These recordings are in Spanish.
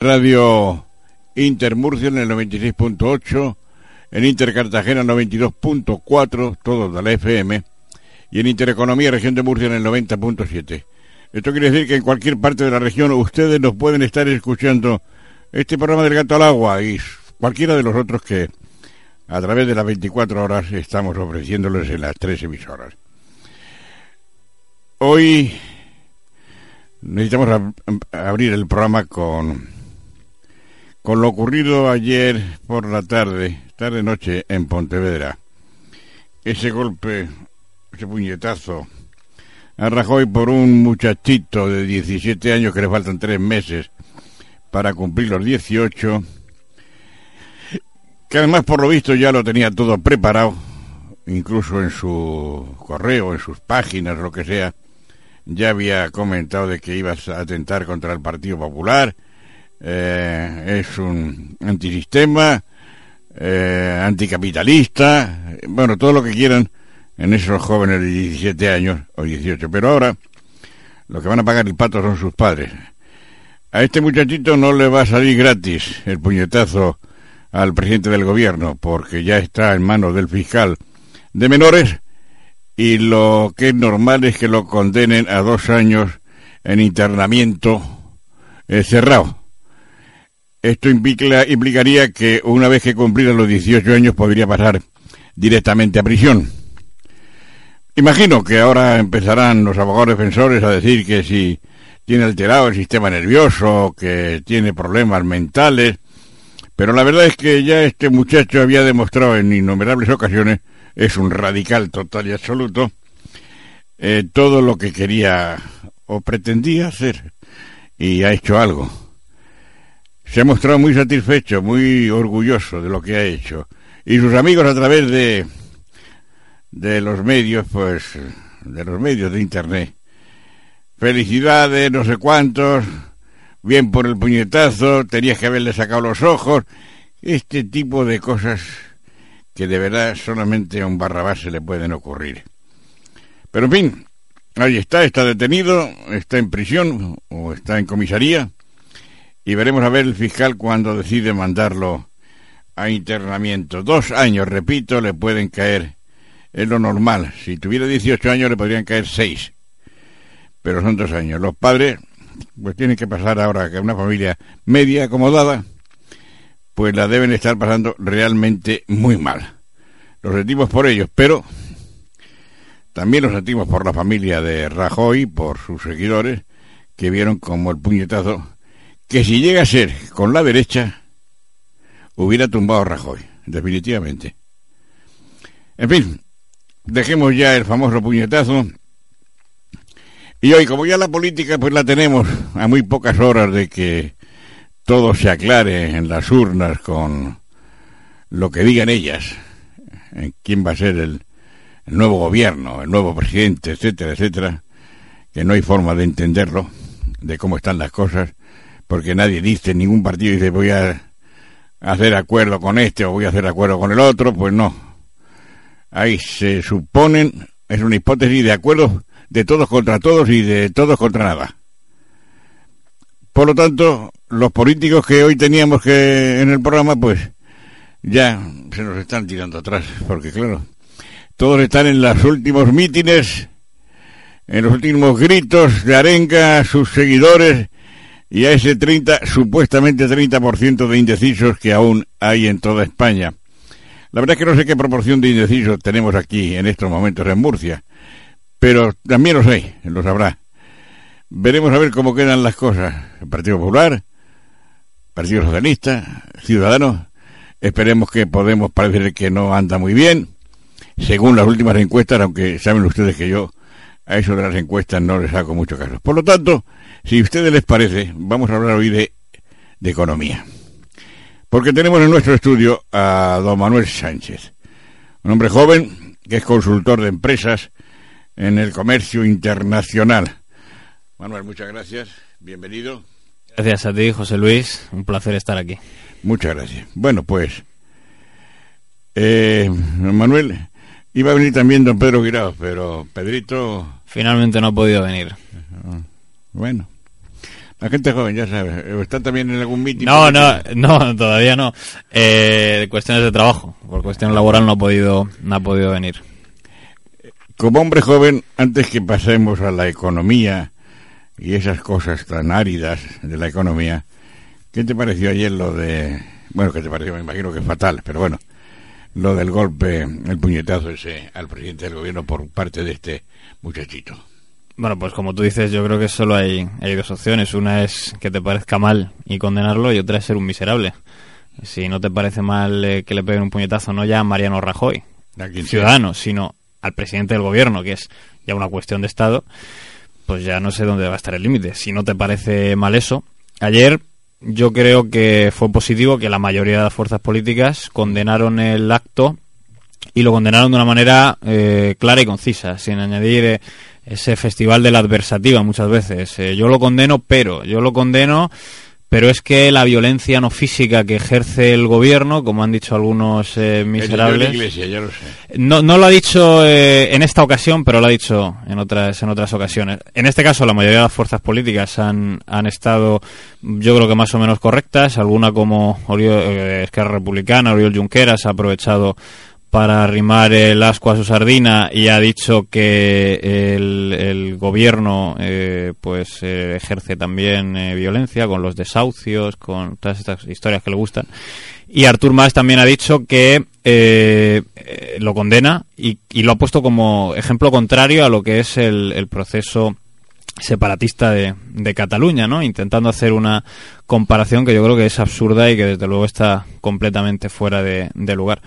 Radio Intermurcia en el 96.8, en Inter Cartagena 92.4, todos de la FM, y en Intereconomía Región de Murcia en el 90.7. Esto quiere decir que en cualquier parte de la región ustedes nos pueden estar escuchando este programa del Gato al Agua y cualquiera de los otros que a través de las 24 horas estamos ofreciéndoles en las tres emisoras. Hoy necesitamos abrir el programa con con lo ocurrido ayer por la tarde, tarde-noche, en Pontevedra. Ese golpe, ese puñetazo a Rajoy por un muchachito de 17 años que le faltan tres meses para cumplir los 18, que además por lo visto ya lo tenía todo preparado, incluso en su correo, en sus páginas, lo que sea, ya había comentado de que ibas a atentar contra el Partido Popular, eh, es un antisistema, eh, anticapitalista, bueno, todo lo que quieran en esos jóvenes de 17 años o 18. Pero ahora, lo que van a pagar el pato son sus padres. A este muchachito no le va a salir gratis el puñetazo al presidente del gobierno, porque ya está en manos del fiscal de menores y lo que es normal es que lo condenen a dos años en internamiento eh, cerrado. Esto implicaría que una vez que cumpliera los 18 años podría pasar directamente a prisión. Imagino que ahora empezarán los abogados defensores a decir que si tiene alterado el sistema nervioso, que tiene problemas mentales, pero la verdad es que ya este muchacho había demostrado en innumerables ocasiones, es un radical total y absoluto, eh, todo lo que quería o pretendía hacer y ha hecho algo se ha mostrado muy satisfecho, muy orgulloso de lo que ha hecho. Y sus amigos a través de, de los medios, pues, de los medios de Internet. Felicidades, no sé cuántos, bien por el puñetazo, tenías que haberle sacado los ojos. Este tipo de cosas que de verdad solamente a un barrabás se le pueden ocurrir. Pero en fin, ahí está, está detenido, está en prisión o está en comisaría y veremos a ver el fiscal cuando decide mandarlo a internamiento. Dos años, repito, le pueden caer, es lo normal. Si tuviera 18 años le podrían caer seis, pero son dos años. Los padres, pues tienen que pasar ahora que una familia media acomodada, pues la deben estar pasando realmente muy mal. Lo sentimos por ellos, pero también lo sentimos por la familia de Rajoy, por sus seguidores, que vieron como el puñetazo que si llega a ser con la derecha, hubiera tumbado a Rajoy, definitivamente. En fin, dejemos ya el famoso puñetazo. Y hoy, como ya la política pues la tenemos a muy pocas horas de que todo se aclare en las urnas con lo que digan ellas, en quién va a ser el, el nuevo gobierno, el nuevo presidente, etcétera, etcétera, que no hay forma de entenderlo, de cómo están las cosas, porque nadie dice, ningún partido dice voy a hacer acuerdo con este o voy a hacer acuerdo con el otro, pues no. Ahí se suponen, es una hipótesis de acuerdo de todos contra todos y de todos contra nada. Por lo tanto, los políticos que hoy teníamos que en el programa, pues ya se nos están tirando atrás, porque claro, todos están en los últimos mítines, en los últimos gritos de arenga a sus seguidores y a ese 30, supuestamente 30% de indecisos que aún hay en toda España. La verdad es que no sé qué proporción de indecisos tenemos aquí en estos momentos en Murcia, pero también lo sé, lo sabrá. Veremos a ver cómo quedan las cosas. El Partido Popular, Partido Socialista, Ciudadanos, esperemos que Podemos parecer que no anda muy bien, según las últimas encuestas, aunque saben ustedes que yo a eso de las encuestas no les hago mucho caso. Por lo tanto, si a ustedes les parece, vamos a hablar hoy de, de economía. porque tenemos en nuestro estudio a don Manuel Sánchez, un hombre joven que es consultor de empresas en el comercio internacional. Manuel, muchas gracias, bienvenido. Gracias a ti, José Luis, un placer estar aquí. Muchas gracias. Bueno, pues, eh, Manuel, iba a venir también don Pedro Guirao, pero Pedrito... Finalmente no ha podido venir. Bueno, la gente joven, ya sabes, ¿están también en algún mitin? No, no, no, todavía no. Eh, cuestiones de trabajo, por cuestión laboral no ha podido, no ha podido venir. Como hombre joven, antes que pasemos a la economía y esas cosas tan áridas de la economía, ¿qué te pareció ayer lo de... Bueno, ¿qué te pareció? Me imagino que es fatal, pero bueno, lo del golpe, el puñetazo ese al presidente del gobierno por parte de este muchachito. Bueno, pues como tú dices, yo creo que solo hay, hay dos opciones. Una es que te parezca mal y condenarlo y otra es ser un miserable. Si no te parece mal eh, que le peguen un puñetazo, no ya a Mariano Rajoy, ciudadano, sino al presidente del gobierno, que es ya una cuestión de Estado, pues ya no sé dónde va a estar el límite. Si no te parece mal eso, ayer yo creo que fue positivo que la mayoría de las fuerzas políticas condenaron el acto y lo condenaron de una manera eh, clara y concisa, sin añadir eh, ese festival de la adversativa muchas veces. Eh, yo lo condeno, pero, yo lo condeno, pero es que la violencia no física que ejerce el gobierno, como han dicho algunos eh, miserables... Iglesia, ya lo sé. No, no lo ha dicho eh, en esta ocasión, pero lo ha dicho en otras, en otras ocasiones. En este caso, la mayoría de las fuerzas políticas han, han estado, yo creo que más o menos correctas. Alguna como Oriol, eh, Esquerra Republicana, Oriol Junqueras, ha aprovechado para arrimar el asco a su sardina y ha dicho que el, gobierno eh, pues eh, ejerce también eh, violencia con los desahucios, con todas estas historias que le gustan. Y Artur Mas también ha dicho que lo condena y, lo ha puesto como ejemplo contrario a lo que es el, proceso separatista de, de, Cataluña, ¿no? Intentando hacer una comparación que yo creo que es absurda y que desde luego está completamente fuera de lugar.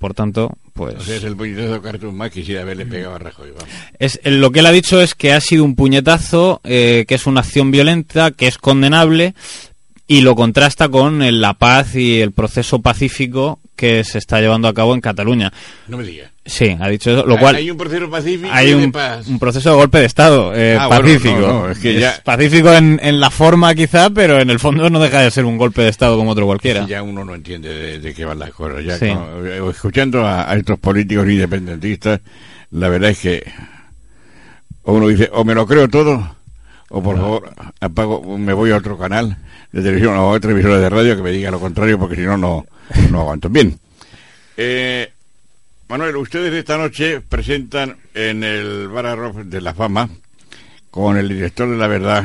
Por tanto, pues... O sea, es el puñetazo de Cartoon Mac quisiera haberle pegado a Rajoy, vamos. Es, lo que él ha dicho es que ha sido un puñetazo, eh, que es una acción violenta, que es condenable, y lo contrasta con el, la paz y el proceso pacífico que se está llevando a cabo en Cataluña. No me digas. Sí, ha dicho eso. Lo cual hay un proceso pacífico hay un, de paz. un proceso de golpe de Estado eh, Ah, pacífico. bueno, no, no, es que ya- pacífico en, en la forma quizá, pero en el fondo no deja de ser un golpe de Estado como otro cualquiera. Ya uno no entiende de, de qué van las cosas. Ya Sí. eh, escuchando a, a estos políticos independentistas, la verdad es que uno dice, o me lo creo todo, o por favor, apago, me voy a otro canal de televisión o a otra emisora de radio que me diga lo contrario, porque si no, no, no aguanto. Bien. Eh, Manuel, ustedes esta noche presentan en el Bar de la Fama, con el director de la verdad,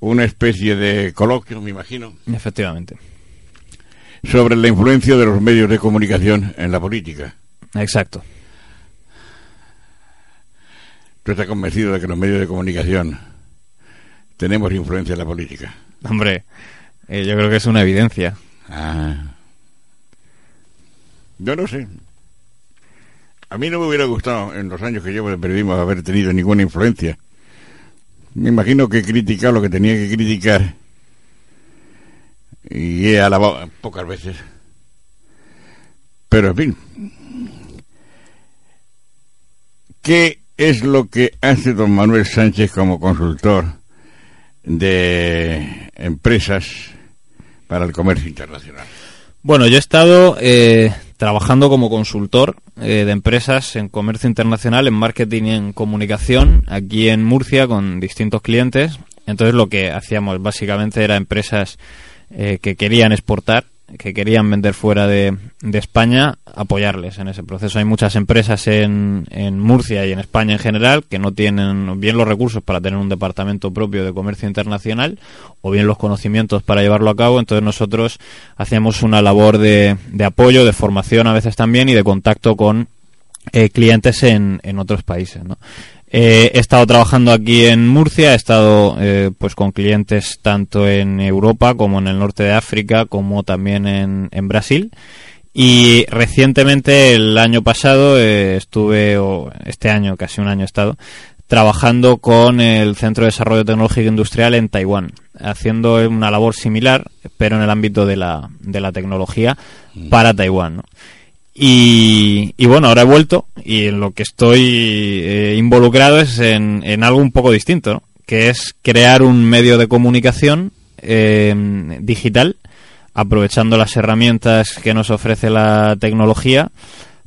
una especie de coloquio, me imagino, Efectivamente. sobre la influencia de los medios de comunicación en la política. Exacto. ¿Tú estás convencido de que los medios de comunicación tenemos influencia en la política? Hombre, eh, yo creo que es una evidencia. Ah. Yo no sé. A mí no me hubiera gustado en los años que llevo de periodismo haber tenido ninguna influencia. Me imagino que he criticado lo que tenía que criticar y he alabado pocas veces. Pero en fin, ¿qué es lo que hace don Manuel Sánchez como consultor de empresas para el comercio internacional? Bueno, yo he estado eh, trabajando como consultor eh, de empresas en comercio internacional, en marketing y en comunicación, aquí en Murcia con distintos clientes. Entonces lo que hacíamos básicamente era empresas eh, que querían exportar, que querían vender fuera de, de, España, apoyarles en ese proceso. Hay muchas empresas en, en Murcia y en España en general que no tienen bien los recursos para tener un departamento propio de comercio internacional o bien los conocimientos para llevarlo a cabo. Entonces nosotros hacíamos una labor de, de apoyo, de formación a veces también y de contacto con eh, clientes en, en otros países. ¿no? Eh, he estado trabajando aquí en Murcia, he estado eh, pues con clientes tanto en Europa como en el norte de África, como también en, en Brasil. Y recientemente, el año pasado, eh, estuve, o este año, casi un año he estado, trabajando con el Centro de Desarrollo Tecnológico Industrial en Taiwán, haciendo una labor similar, pero en el ámbito de la, de la tecnología para Taiwán. ¿no? Y, bueno, ahora he vuelto y en lo que estoy eh, involucrado es en, en, algo un poco distinto, que es crear un medio de comunicación eh, digital, aprovechando las herramientas que nos ofrece la tecnología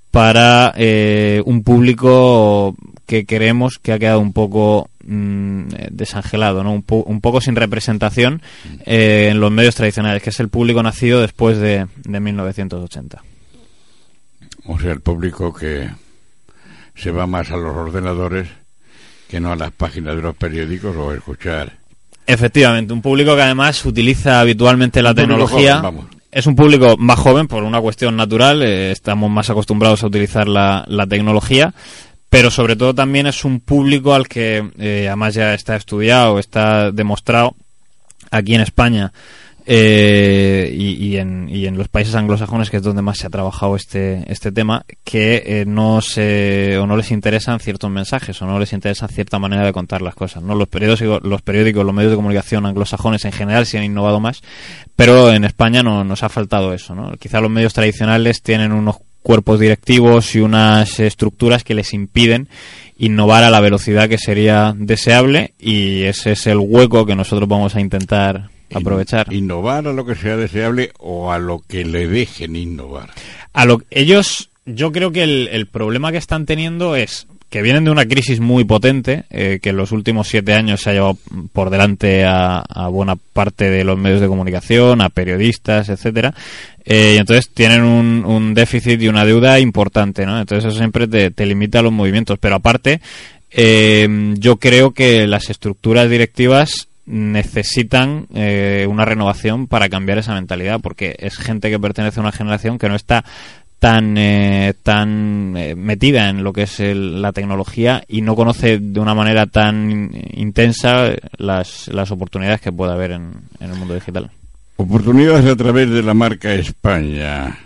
para eh, un público que creemos que ha quedado un poco mmm, desangelado, ¿no? un, un, poco sin representación eh, en los medios tradicionales, que es el público nacido después de, de 1980. O sea, el público que se va más a los ordenadores que no a las páginas de los periódicos o a escuchar. Efectivamente, un público que además utiliza habitualmente la un tecnología. Joven, es un público más joven por una cuestión natural, eh, estamos más acostumbrados a utilizar la, la, tecnología, pero sobre todo también es un público al que eh, además ya está estudiado, está demostrado aquí en España eh, y, y, en, y, en, los países anglosajones, que es donde más se ha trabajado este, este tema, que eh, no se, o no les interesan ciertos mensajes o no les interesa cierta manera de contar las cosas. ¿no? Los, periódicos, los periódicos, los medios de comunicación anglosajones en general se han innovado más, pero en España no, nos ha faltado eso. ¿no? Quizá los medios tradicionales tienen unos cuerpos directivos y unas estructuras que les impiden innovar a la velocidad que sería deseable y ese es el hueco que nosotros vamos a intentar aprovechar. Innovar a lo que sea deseable o a lo que le dejen innovar. A lo ellos, yo creo que el, el problema que están teniendo es que vienen de una crisis muy potente, eh, que en los últimos siete años se ha llevado por delante a, a buena parte de los medios de comunicación, a periodistas, etcétera, eh, y entonces tienen un, un, déficit y una deuda importante, ¿no? Entonces eso siempre te, te limita los movimientos, pero aparte, eh, yo creo que las estructuras directivas necesitan eh, una renovación para cambiar esa mentalidad, porque es gente que pertenece a una generación que no está tan eh, tan eh, metida en lo que es el, la tecnología y no conoce de una manera tan intensa las, las oportunidades que puede haber en, en el mundo digital. Oportunidades a través de la marca España.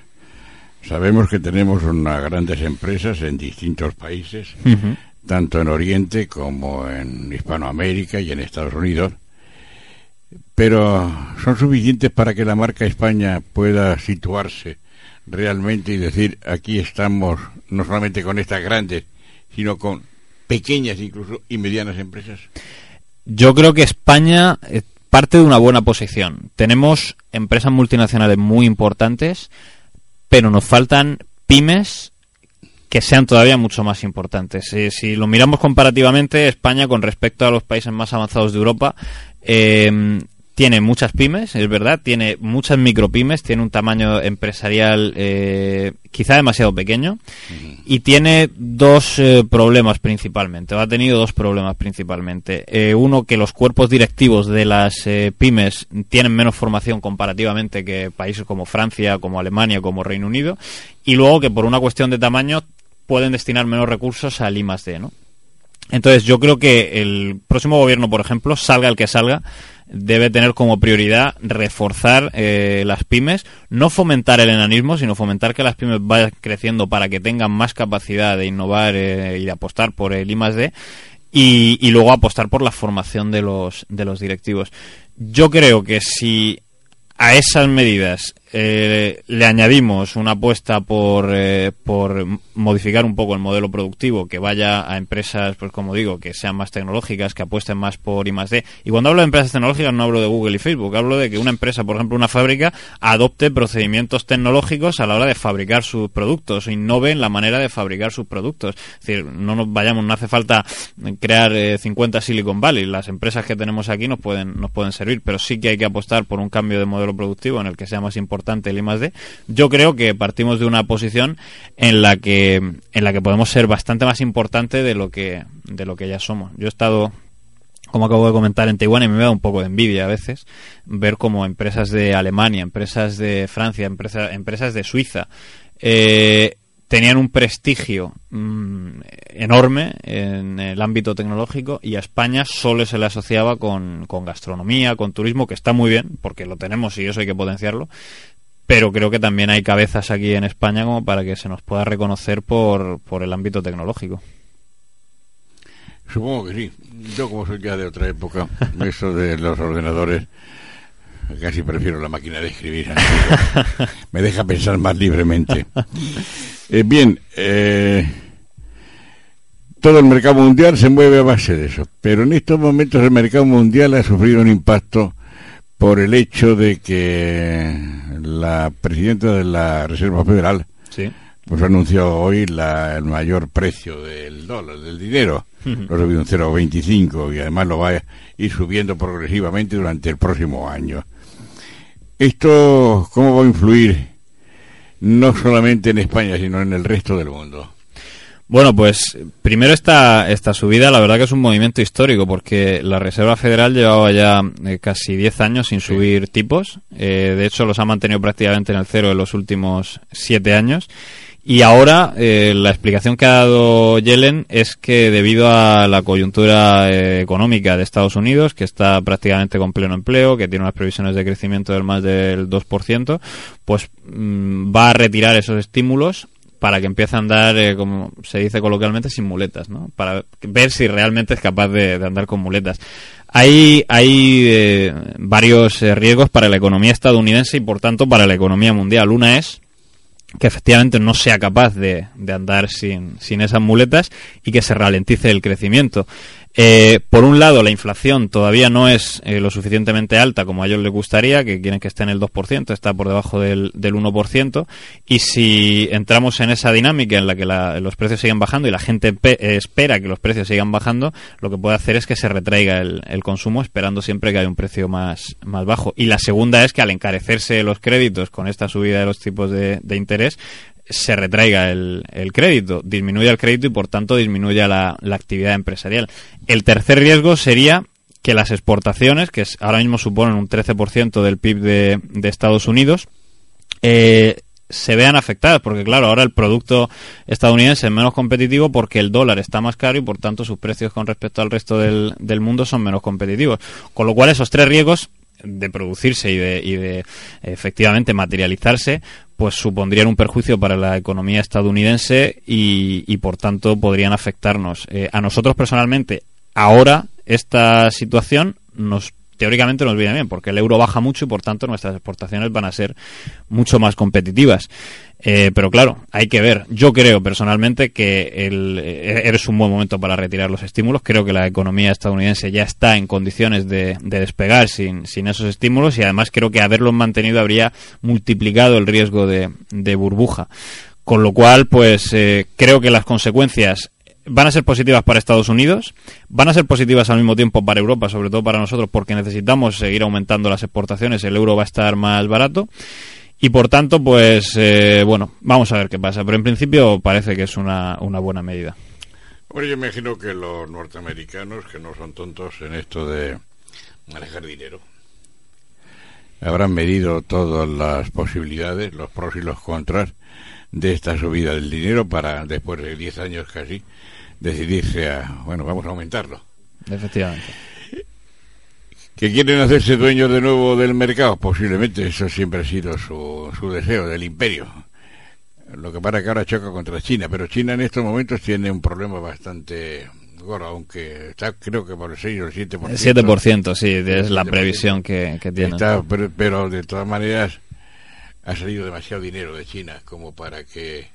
Sabemos que tenemos unas grandes empresas en distintos países, uh -huh. tanto en Oriente como en Hispanoamérica y en Estados Unidos pero son suficientes para que la marca España pueda situarse realmente y decir aquí estamos no solamente con estas grandes, sino con pequeñas incluso y medianas empresas? Yo creo que España eh, parte de una buena posición. Tenemos empresas multinacionales muy importantes, pero nos faltan pymes que sean todavía mucho más importantes. Si, si, lo miramos comparativamente, España con respecto a los países más avanzados de Europa, eh, tiene muchas pymes, es verdad, tiene muchas micropymes, tiene un tamaño empresarial eh, quizá demasiado pequeño y tiene dos eh, problemas principalmente, o ha tenido dos problemas principalmente. Eh, uno, que los cuerpos directivos de las eh, pymes tienen menos formación comparativamente que países como Francia, como Alemania, como Reino Unido, y luego que por una cuestión de tamaño pueden destinar menos recursos al I más D, ¿no? Entonces yo creo que el próximo gobierno, por ejemplo, salga el que salga, debe tener como prioridad reforzar eh, las pymes, no fomentar el enanismo, sino fomentar que las pymes vayan creciendo para que tengan más capacidad de innovar eh, y de apostar por el I más D y, y, luego apostar por la formación de los, de los directivos. Yo creo que si a esas medidas eh, le añadimos una apuesta por, eh, por modificar un poco el modelo productivo, que vaya a empresas, pues como digo, que sean más tecnológicas, que apuesten más por I más D. Y cuando hablo de empresas tecnológicas no hablo de Google y Facebook, hablo de que una empresa, por ejemplo, una fábrica, adopte procedimientos tecnológicos a la hora de fabricar sus productos, innove en la manera de fabricar sus productos. Es decir, no nos vayamos, no hace falta crear eh, 50 Silicon Valley. Las empresas que tenemos aquí nos pueden, nos pueden servir, pero sí que hay que apostar por un cambio de modelo productivo en el que sea más importante importante el I yo creo que partimos de una posición en la que en la que podemos ser bastante más importante de lo que de lo que ya somos. Yo he estado como acabo de comentar en Taiwán y me da un poco de envidia a veces ver como empresas de Alemania, empresas de Francia, empresa, empresas de Suiza eh, tenían un prestigio mmm, enorme en el ámbito tecnológico y a España solo se le asociaba con, con, gastronomía, con turismo, que está muy bien, porque lo tenemos y eso hay que potenciarlo, pero creo que también hay cabezas aquí en España como para que se nos pueda reconocer por, por el ámbito tecnológico. Supongo que sí. Yo como soy ya de otra época, eso de los ordenadores casi prefiero la máquina de escribir. Me deja pensar más libremente. Eh, bien, eh, todo el mercado mundial se mueve a base de eso, pero en estos momentos el mercado mundial ha sufrido un impacto por el hecho de que la presidenta de la Reserva Federal pues anunció hoy el mayor precio del dólar, del dinero. Lo subió un 0,25 y además lo va a ir subiendo progresivamente durante el próximo año. ¿Esto cómo va a influir no solamente en España, sino en el resto del mundo? Bueno, pues primero esta, esta subida, la verdad que es un movimiento histórico, porque la Reserva Federal llevaba ya eh, casi 10 años sin subir tipos. Eh, de hecho, los ha mantenido prácticamente en el cero en los últimos 7 años. Y ahora eh, la explicación que ha dado Yellen es que debido a la coyuntura eh, económica de Estados Unidos, que está prácticamente con pleno empleo, que tiene unas previsiones de crecimiento del más del 2%, pues mm, va a retirar esos estímulos para que empiece a andar, eh, como se dice coloquialmente, sin muletas, ¿no? Para ver si realmente es capaz de, andar con muletas. Hay, hay varios riesgos para la economía estadounidense y, por tanto, para la economía mundial. Una es que efectivamente no sea capaz de, de andar sin, sin, esas muletas y que se ralentice el crecimiento. Eh, por un lado, la inflación todavía no es eh, lo suficientemente alta como a ellos les gustaría, que quieren que esté en el 2%, está por debajo del, del 1%, y si entramos en esa dinámica en la que los precios siguen bajando y la gente espera que los precios sigan bajando, lo que puede hacer es que se retraiga el, consumo esperando siempre que haya un precio más, más bajo. Y la segunda es que al encarecerse los créditos con esta subida de los tipos de interés, se retraiga el, el, crédito, disminuya el crédito y por tanto disminuya la, actividad empresarial. El tercer riesgo sería que las exportaciones, que ahora mismo suponen un 13% del PIB de, de Estados Unidos, eh, se vean afectadas, porque claro, ahora el producto estadounidense es menos competitivo porque el dólar está más caro y por tanto sus precios con respecto al resto del, del mundo son menos competitivos. Con lo cual esos tres riesgos de producirse y de, y de efectivamente materializarse, pues supondrían un perjuicio para la economía estadounidense y, por tanto podrían afectarnos. Eh, a nosotros personalmente, ahora esta situación nos teóricamente nos viene bien, porque el euro baja mucho y por tanto nuestras exportaciones van a ser mucho más competitivas. Eh, pero claro, hay que ver. Yo creo personalmente que eh, eres un buen momento para retirar los estímulos. Creo que la economía estadounidense ya está en condiciones de, de despegar sin, esos estímulos y además creo que haberlos mantenido habría multiplicado el riesgo de, de burbuja. Con lo cual, pues eh, creo que las consecuencias van a ser positivas para Estados Unidos, van a ser positivas al mismo tiempo para Europa, sobre todo para nosotros, porque necesitamos seguir aumentando las exportaciones, el euro va a estar más barato. Y por tanto, pues eh, bueno, vamos a ver qué pasa. Pero en principio parece que es una, una buena medida. Bueno, yo imagino que los norteamericanos, que no son tontos en esto de manejar dinero, habrán medido todas las posibilidades, los pros y los contras de esta subida del dinero para, después de 10 años casi, decidirse a, bueno, vamos a aumentarlo. Efectivamente que quieren hacerse dueños de nuevo del mercado, posiblemente eso siempre ha sido su, su deseo del imperio. Lo que para que ahora choca contra China, pero China en estos momentos tiene un problema bastante gordo, aunque está creo que por el 6 o el 7%. 7%, sí, es la previsión que, que tiene. pero, pero de todas maneras ha salido demasiado dinero de China como para que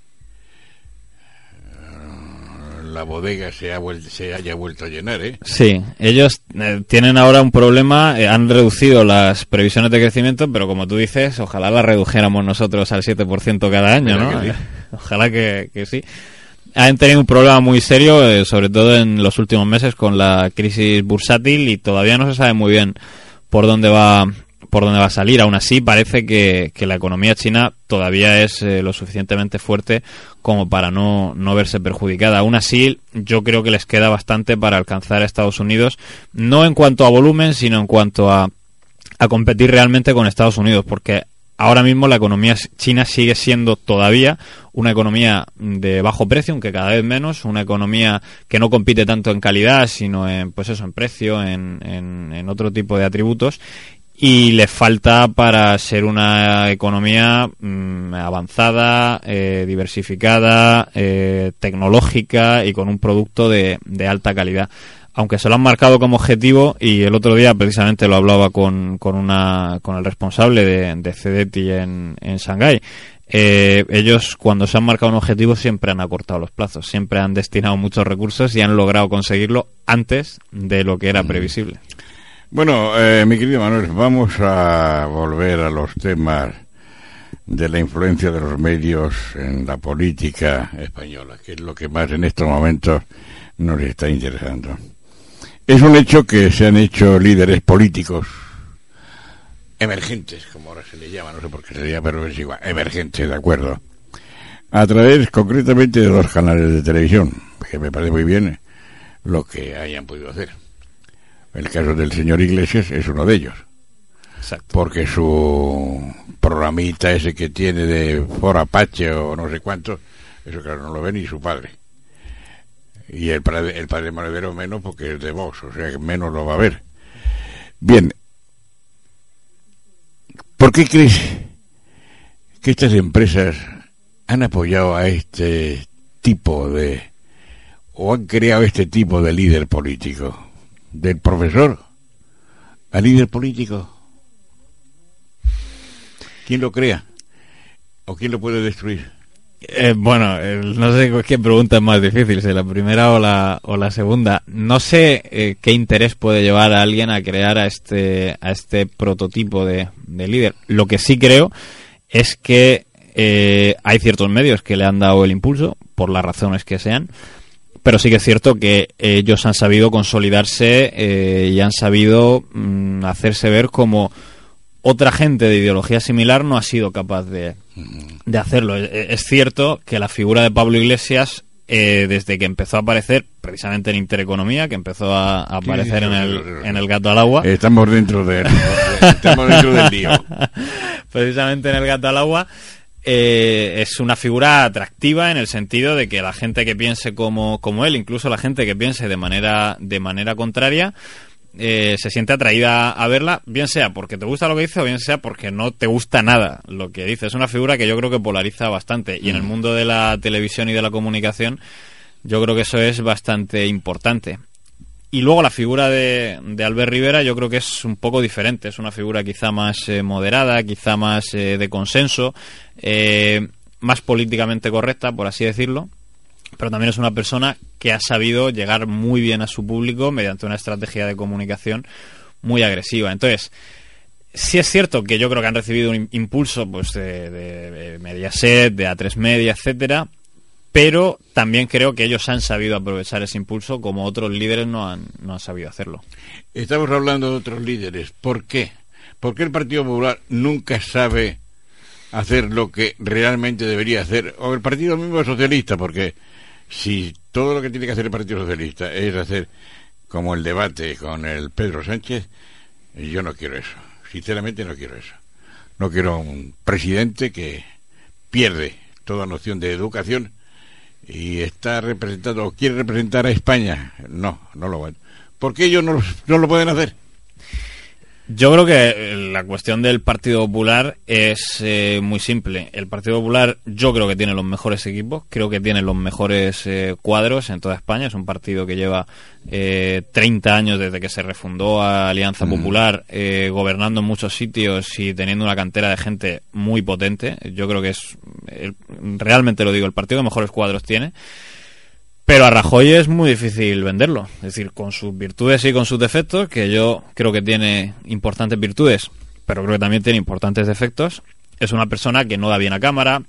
la bodega se, ha se haya vuelto a llenar, ¿eh? Sí, ellos eh, tienen ahora un problema, eh, han reducido las previsiones de crecimiento, pero como tú dices, ojalá las redujéramos nosotros al 7% cada año, ¿no? Ojalá que, que, sí. Han tenido un problema muy serio, eh, sobre todo en los últimos meses, con la crisis bursátil y todavía no se sabe muy bien por dónde va por dónde va a salir. Aún así, parece que, que la economía china todavía es eh, lo suficientemente fuerte como para no, no verse perjudicada. Aún así, yo creo que les queda bastante para alcanzar a Estados Unidos, no en cuanto a volumen, sino en cuanto a, a competir realmente con Estados Unidos, porque ahora mismo la economía china sigue siendo todavía una economía de bajo precio, aunque cada vez menos, una economía que no compite tanto en calidad, sino en, pues eso, en precio, en, en, en otro tipo de atributos, y le falta para ser una economía mmm, avanzada, eh, diversificada, eh, tecnológica y con un producto de, de, alta calidad. aunque se lo han marcado como objetivo y el otro día precisamente lo hablaba con, con, una, con el responsable de, de CEDETI en, en Shanghái. Eh, ellos cuando se han marcado un objetivo siempre han acortado los plazos, siempre han destinado muchos recursos y han logrado conseguirlo antes de lo que era previsible. Bueno, eh, mi querido Manuel, vamos a volver a los temas de la influencia de los medios en la política española, que es lo que más en estos momentos nos está interesando. Es un hecho que se han hecho líderes políticos emergentes, como ahora se le llama, no sé por qué se llama, pero es igual, emergentes, de acuerdo. A través concretamente de dos canales de televisión, que me parece muy bien lo que hayan podido hacer. El caso del señor Iglesias es uno de ellos. Exacto. Porque su programita ese que tiene de For Apache o no sé cuánto, eso claro no lo ve ni su padre. Y el padre, el padre Monedero menos porque es de Vox, o sea que menos lo va a ver. Bien. ¿Por qué crees que estas empresas han apoyado a este tipo de o han creado este tipo de líder político? Del profesor al líder político. ¿Quién lo crea? ¿O quién lo puede destruir? Eh, bueno, eh, no sé qué pregunta es más difícil, si la primera o la, o la segunda. No sé eh, qué interés puede llevar a alguien a crear a este, a este prototipo de, de líder. Lo que sí creo es que eh, hay ciertos medios que le han dado el impulso, por las razones que sean, pero sí que es cierto que ellos han sabido consolidarse eh, y han sabido mm, hacerse ver como otra gente de ideología similar no ha sido capaz de, de hacerlo. Es, es cierto que la figura de Pablo Iglesias, eh, desde que empezó a aparecer, precisamente en Intereconomía, que empezó a, a aparecer en el, en el gato al agua, Estamos dentro de estamos dentro del lío. precisamente en el gato al agua, eh, es una figura atractiva en el sentido de que la gente que piense como, como él, incluso la gente que piense de manera, de manera contraria, eh, se siente atraída a verla, bien sea porque te gusta lo que dice o bien sea porque no te gusta nada lo que dice. Es una figura que yo creo que polariza bastante y en el mundo de la televisión y de la comunicación yo creo que eso es bastante importante. Y luego la figura de, de Albert Rivera yo creo que es un poco diferente, es una figura quizá más eh, moderada, quizá más eh, de consenso, eh, más políticamente correcta, por así decirlo, pero también es una persona que ha sabido llegar muy bien a su público mediante una estrategia de comunicación muy agresiva. Entonces, sí es cierto que yo creo que han recibido un impulso pues de, de, de Mediaset, de A3 Media, etcétera, pero también creo que ellos han sabido aprovechar ese impulso como otros líderes no han, no han sabido hacerlo. Estamos hablando de otros líderes. ¿Por qué? ¿Por qué el Partido Popular nunca sabe hacer lo que realmente debería hacer? O el Partido mismo Socialista, porque si todo lo que tiene que hacer el Partido Socialista es hacer como el debate con el Pedro Sánchez, yo no quiero eso. Sinceramente no quiero eso. No quiero un presidente que pierde toda noción de educación y está representado o quiere representar a España. No, no lo van. ¿Por qué ellos no, no lo pueden hacer? Yo creo que eh, la cuestión del Partido Popular es eh, muy simple. El Partido Popular yo creo que tiene los mejores equipos, creo que tiene los mejores eh, cuadros en toda España. Es un partido que lleva eh, 30 años desde que se refundó a Alianza Popular, eh, gobernando en muchos sitios y teniendo una cantera de gente muy potente. Yo creo que es, el- realmente lo digo, el partido que mejores cuadros tiene. Pero a Rajoy es muy difícil venderlo. Es decir, con sus virtudes y con sus defectos, que yo creo que tiene importantes virtudes, pero creo que también tiene importantes defectos. Es una persona que no da bien a cámara.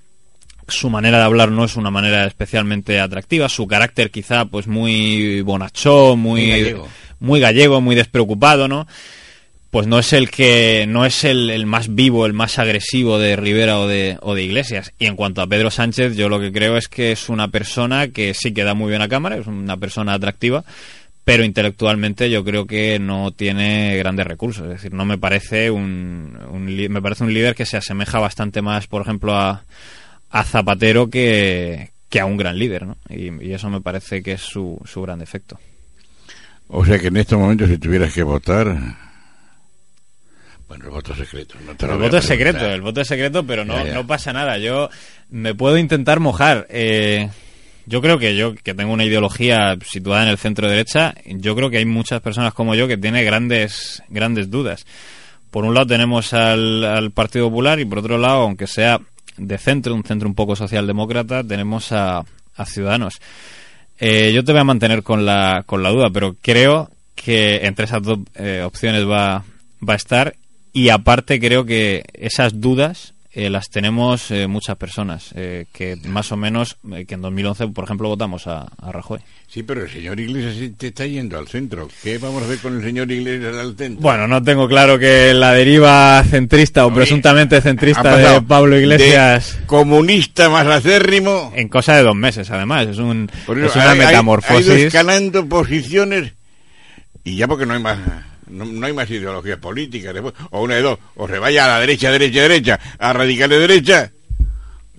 Su manera de hablar no es una manera especialmente atractiva. Su carácter quizá pues muy bonachón, muy, Muy gallego. muy gallego, muy despreocupado, ¿no? Pues no es el que no es el, el más vivo, el más agresivo de Rivera o de, o de Iglesias. Y en cuanto a Pedro Sánchez, yo lo que creo es que es una persona que sí que da muy bien a cámara, es una persona atractiva, pero intelectualmente yo creo que no tiene grandes recursos. Es decir, no me parece un, me parece un líder que se asemeja bastante más, por ejemplo, a, a Zapatero que, que a un gran líder, ¿no? Y, y eso me parece que es su, su gran defecto. O sea que en estos momentos si tuvieras que votar... Bueno, el voto secreto. No te lo El voto es secreto, el voto es secreto, pero no, Ya, ya. no pasa nada. Yo me puedo intentar mojar. Eh, Yo creo que yo, que tengo una ideología situada en el centro derecha, yo creo que hay muchas personas como yo que tienen grandes, grandes dudas. Por un lado tenemos al, al Partido Popular y por otro lado, aunque sea de centro, un centro un poco socialdemócrata, tenemos a, a Ciudadanos. Eh, yo te voy a mantener con la, con la duda, pero creo que entre esas dos eh, opciones va, va a estar y aparte creo que esas dudas eh, las tenemos eh, muchas personas, eh, que más o menos, eh, que en 2011, por ejemplo, votamos a, a Rajoy. Sí, pero el señor Iglesias te está yendo al centro. ¿Qué vamos a hacer con el señor Iglesias al centro? Bueno, no tengo claro que la deriva centrista o Oye, presuntamente centrista de Pablo Iglesias... de comunista más acérrimo. En cosa de dos meses, además. Es, un, eso es una ha- ha- Ha ido metamorfosis. escalando posiciones y ya porque no hay más no, no hay más ideologías políticas después o una de dos o se vaya a la derecha derecha derecha a radicales derecha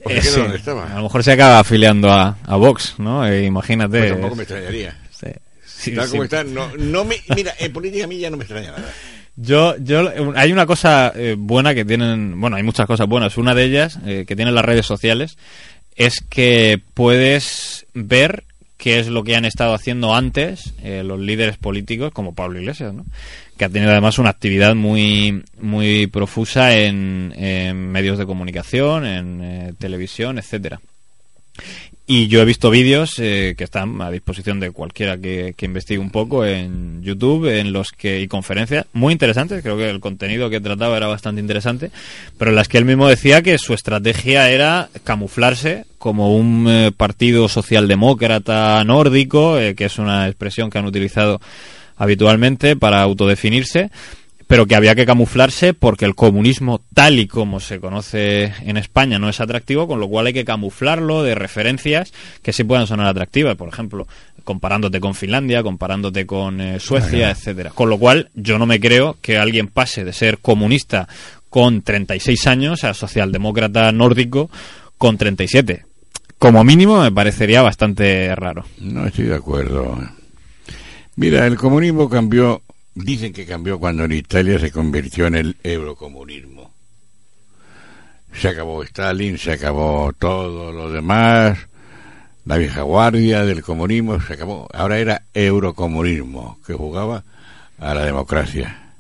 o Eh, queda sí. donde estaba A lo mejor se acaba afiliando a, a Vox, ¿no? Eh, imagínate. Pues tampoco me extrañaría Sí, sí, tal como está no, no me mira en política a mí ya no me extraña nada Yo, yo, hay una cosa eh, buena que tienen, bueno, hay muchas cosas buenas. Una de ellas que tienen las redes sociales es que puedes ver qué es lo que han estado haciendo antes eh, los líderes políticos, como Pablo Iglesias, que ha tenido además una actividad muy, muy profusa en, en medios de comunicación, en eh, televisión, etcétera. Y yo he visto vídeos eh, que están a disposición de cualquiera que, que investigue un poco en YouTube, en los que y conferencias muy interesantes. Creo que el contenido que trataba era bastante interesante, pero en las que él mismo decía que su estrategia era camuflarse como un eh, partido socialdemócrata nórdico, eh, que es una expresión que han utilizado habitualmente para autodefinirse pero que había que camuflarse porque el comunismo tal y como se conoce en España no es atractivo, con lo cual hay que camuflarlo de referencias que sí puedan sonar atractivas, por ejemplo, comparándote con Finlandia, comparándote con eh, Suecia, etcétera. Con lo cual yo no me creo que alguien pase de ser comunista con 36 años a socialdemócrata nórdico con 37. Como mínimo me parecería bastante raro. no estoy de acuerdo mira el comunismo cambió dicen que cambió cuando en Italia se convirtió en el eurocomunismo se acabó Stalin se acabó todo lo demás la vieja guardia del comunismo se acabó. Ahora era eurocomunismo, que jugaba a la democracia.